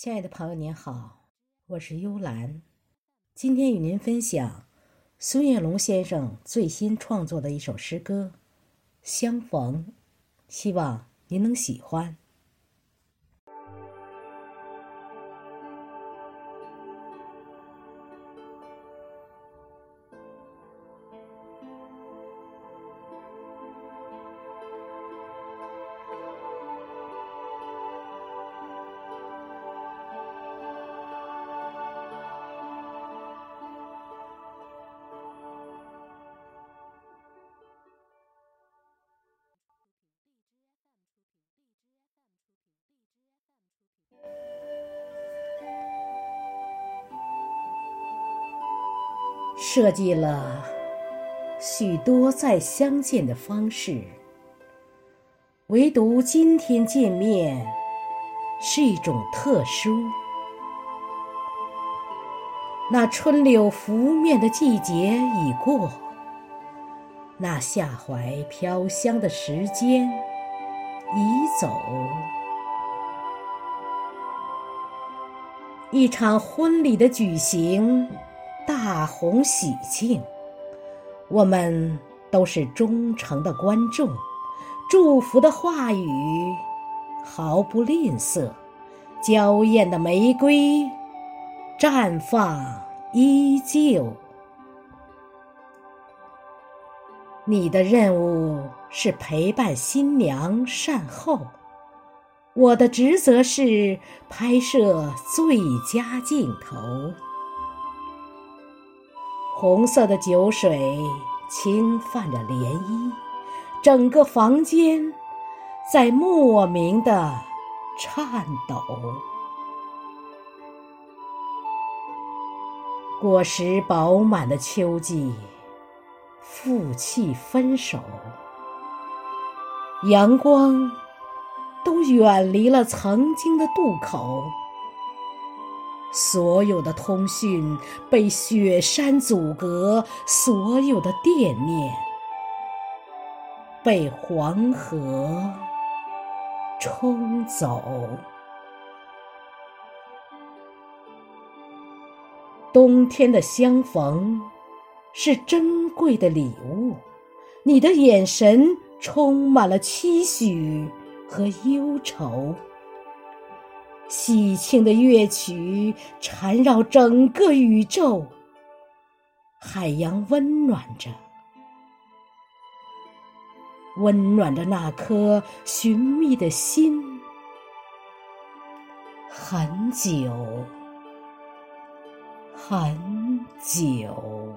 亲爱的朋友，您好，我是幽兰，今天与您分享孙月龙先生最新创作的一首诗歌《相逢》，希望您能喜欢。设计了许多再相见的方式，唯独今天见面是一种特殊。那春柳拂面的季节已过，那夏槐飘香的时间已走，一场婚礼的举行。大红喜庆，我们都是忠诚的观众，祝福的话语毫不吝啬，娇艳的玫瑰绽放依旧。你的任务是陪伴新娘善后，我的职责是拍摄最佳镜头。红色的酒水轻泛着涟漪，整个房间在莫名的颤抖。果实饱满的秋季，负气分手，阳光都远离了曾经的渡口。所有的通讯被雪山阻隔，所有的惦念被黄河冲走。冬天的相逢是珍贵的礼物，你的眼神充满了期许和忧愁。喜庆的乐曲缠绕整个宇宙，海洋温暖着，温暖着那颗寻觅的心，很久，很久。